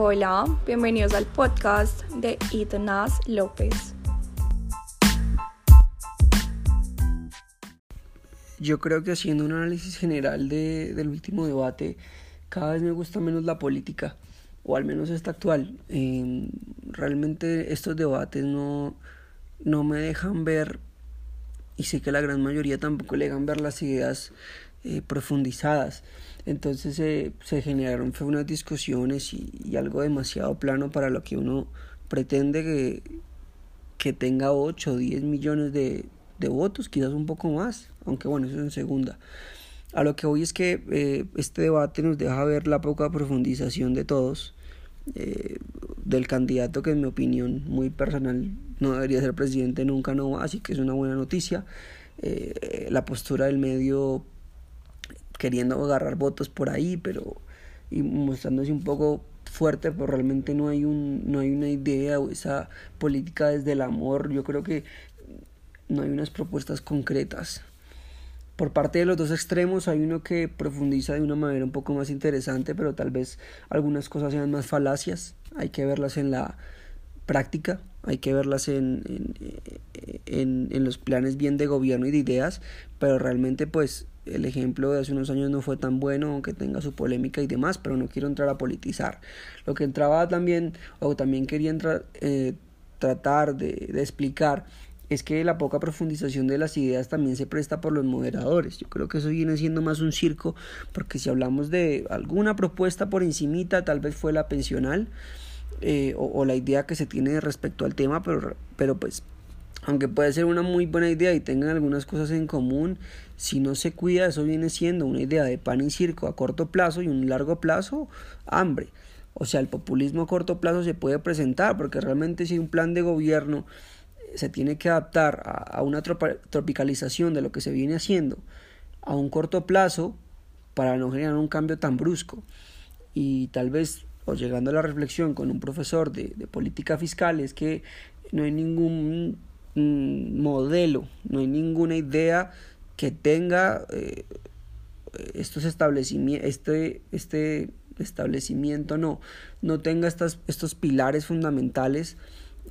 Hola, bienvenidos al podcast de Itanas López. Yo creo que haciendo un análisis general de, del último debate, cada vez me gusta menos la política, o al menos esta actual. Eh, realmente estos debates no, no me dejan ver, y sé que la gran mayoría tampoco le dejan ver las ideas eh, profundizadas. Entonces eh, se generaron fue unas discusiones y, algo demasiado plano para lo que uno pretende que, que tenga 8 o 10 millones de, de, votos, quizás un poco más, aunque bueno, eso es en segunda. A lo que hoy es que eh, este debate nos deja ver la poca profundización de todos, del candidato que en mi opinión muy personal no debería ser presidente nunca, no así que es una buena noticia. la postura del medio queriendo agarrar votos por ahí, pero y mostrándose un poco fuerte, pero realmente no hay un no hay una idea o esa política desde el amor. Yo creo que no hay unas propuestas concretas. Por parte de los dos extremos hay uno que profundiza de una manera un poco más interesante, pero tal vez algunas cosas sean más falacias. Hay que verlas en la práctica, hay que verlas en, en, en, los planes bien de gobierno y de ideas, pero realmente pues el ejemplo de hace unos años no fue tan bueno, aunque tenga su polémica y demás, pero no quiero entrar a politizar. Lo que entraba también, o también quería entrar, eh, tratar de, de explicar, es que la poca profundización de las ideas también se presta por los moderadores. Yo creo que eso viene siendo más un circo, porque si hablamos de alguna propuesta por encimita, tal vez fue la pensional, eh, o, la idea que se tiene respecto al tema, pero, pero pues aunque puede ser una muy buena idea y tengan algunas cosas en común, si no se cuida, eso viene siendo una idea de pan y circo a corto plazo y un largo plazo, hambre. O sea, el populismo a corto plazo se puede presentar, porque realmente si un plan de gobierno se tiene que adaptar a, una tropicalización de lo que se viene haciendo a un corto plazo para no generar un cambio tan brusco. Y tal vez, o llegando a la reflexión con un profesor de, de política fiscal, es que no hay ningún modelo, no hay ninguna idea que tenga eh, estos establecimientos, este, este establecimiento no, no tenga estas, estos pilares fundamentales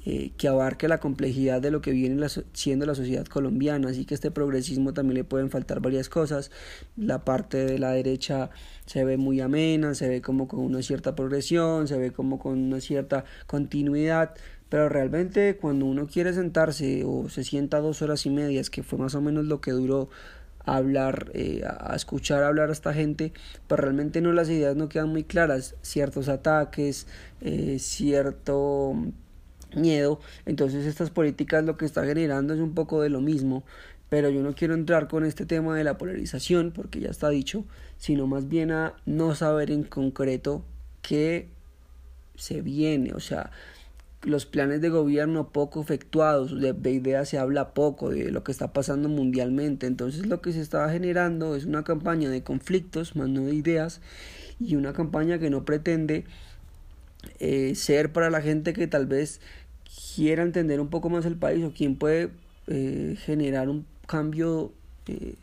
eh, que abarque la complejidad de lo que viene siendo la sociedad colombiana. Así que este progresismo también le pueden faltar varias cosas. La parte de la derecha se ve muy amena, se ve como con una cierta progresión, se ve como con una cierta continuidad. Pero realmente cuando uno quiere sentarse o se sienta dos horas y medias, que fue más o menos lo que duró hablar, eh, a escuchar hablar a esta gente, pues realmente no las ideas no quedan muy claras, ciertos ataques, eh, cierto miedo, entonces estas políticas lo que está generando es un poco de lo mismo, pero yo no quiero entrar con este tema de la polarización, porque ya está dicho, sino más bien a no saber en concreto qué se viene, o sea, los planes de gobierno poco efectuados, de, de, ideas se habla poco, de lo que está pasando mundialmente. Entonces lo que se está generando es una campaña de conflictos, más no de ideas, y una campaña que no pretende eh, ser para la gente que tal vez quiera entender un poco más el país o quien puede eh, generar un cambio, eh,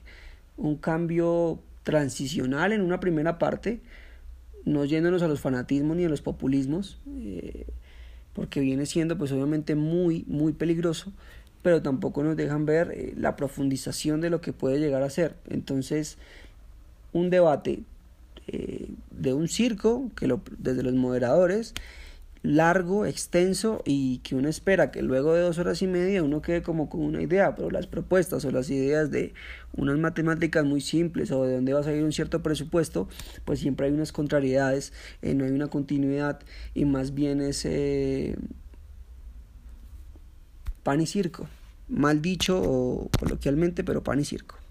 un cambio transicional en una primera parte, no yéndonos a los fanatismos ni a los populismos. Porque viene siendo pues obviamente muy, muy peligroso, pero tampoco nos dejan ver la profundización de lo que puede llegar a ser. Entonces, un debate de un circo, que lo, desde los moderadores, largo, extenso y que uno espera que luego de dos horas y media uno quede como con una idea, pero las propuestas o las ideas de unas matemáticas muy simples o de dónde va a salir un cierto presupuesto, pues siempre hay unas contrariedades, eh, no hay una continuidad y más bien es eh, pan y circo, mal dicho o coloquialmente, pero pan y circo.